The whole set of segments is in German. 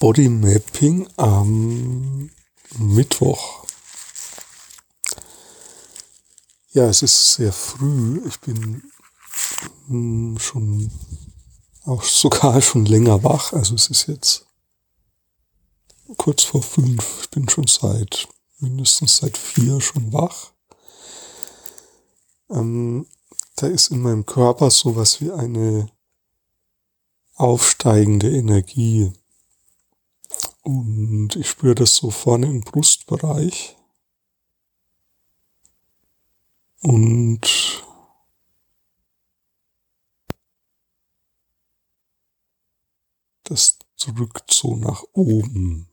Bodymapping am Mittwoch. Ja, es ist sehr früh. Ich bin hm, schon auch sogar schon länger wach. Also es ist jetzt kurz vor fünf. Ich bin schon seit mindestens seit vier schon wach. Ähm, da ist in meinem Körper sowas wie eine aufsteigende Energie. Und ich spüre das so vorne im Brustbereich. Und das drückt so nach oben.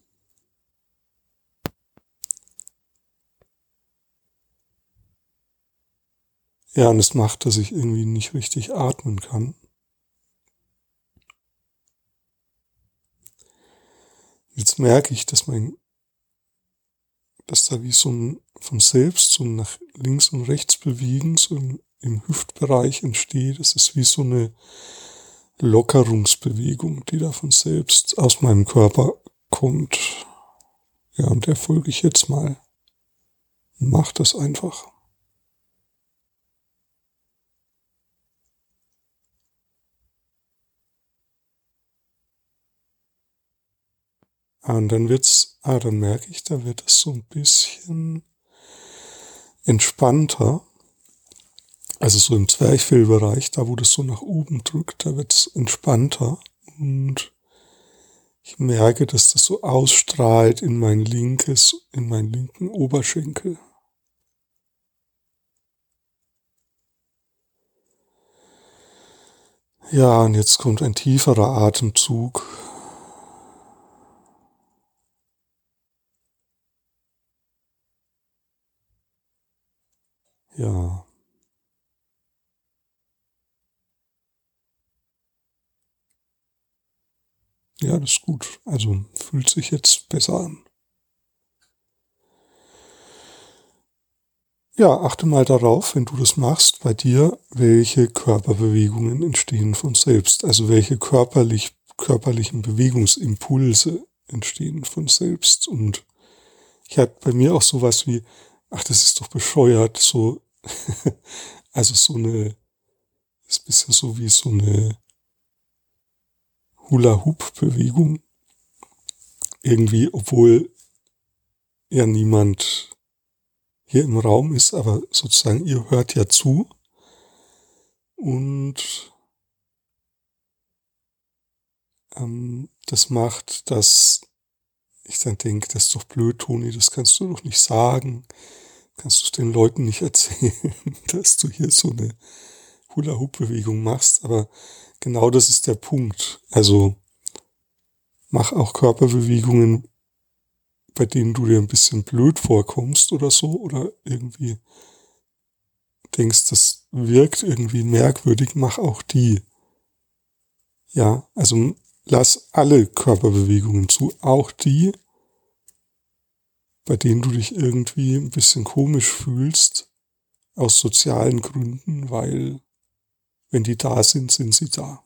Ja, und es macht, dass ich irgendwie nicht richtig atmen kann. Jetzt merke ich, dass mein, dass da wie so ein von selbst so nach links und rechts bewegen, so im, im Hüftbereich entsteht. Das ist wie so eine Lockerungsbewegung, die da von selbst aus meinem Körper kommt. Ja, und der folge ich jetzt mal. Mach das einfach. Und dann wird's, ah, dann merke ich, da wird es so ein bisschen entspannter. Also so im Zwerchfellbereich, da wo das so nach oben drückt, da wird's entspannter. Und ich merke, dass das so ausstrahlt in mein linkes, in meinen linken Oberschenkel. Ja, und jetzt kommt ein tieferer Atemzug. Ja. Ja, das ist gut. Also fühlt sich jetzt besser an. Ja, achte mal darauf, wenn du das machst, bei dir, welche Körperbewegungen entstehen von selbst. Also welche körperlich, körperlichen Bewegungsimpulse entstehen von selbst. Und ich hatte bei mir auch sowas wie, ach, das ist doch bescheuert, so also so eine, ist bisschen so wie so eine Hula-Hoop-Bewegung. Irgendwie, obwohl ja niemand hier im Raum ist, aber sozusagen ihr hört ja zu. Und ähm, das macht, dass ich dann denke, das ist doch blöd, Toni, das kannst du doch nicht sagen kannst du den Leuten nicht erzählen, dass du hier so eine Hula-Hoop-Bewegung machst, aber genau das ist der Punkt. Also mach auch Körperbewegungen, bei denen du dir ein bisschen blöd vorkommst oder so, oder irgendwie denkst, das wirkt irgendwie merkwürdig, mach auch die. Ja, also lass alle Körperbewegungen zu, auch die, bei denen du dich irgendwie ein bisschen komisch fühlst, aus sozialen Gründen, weil wenn die da sind, sind sie da.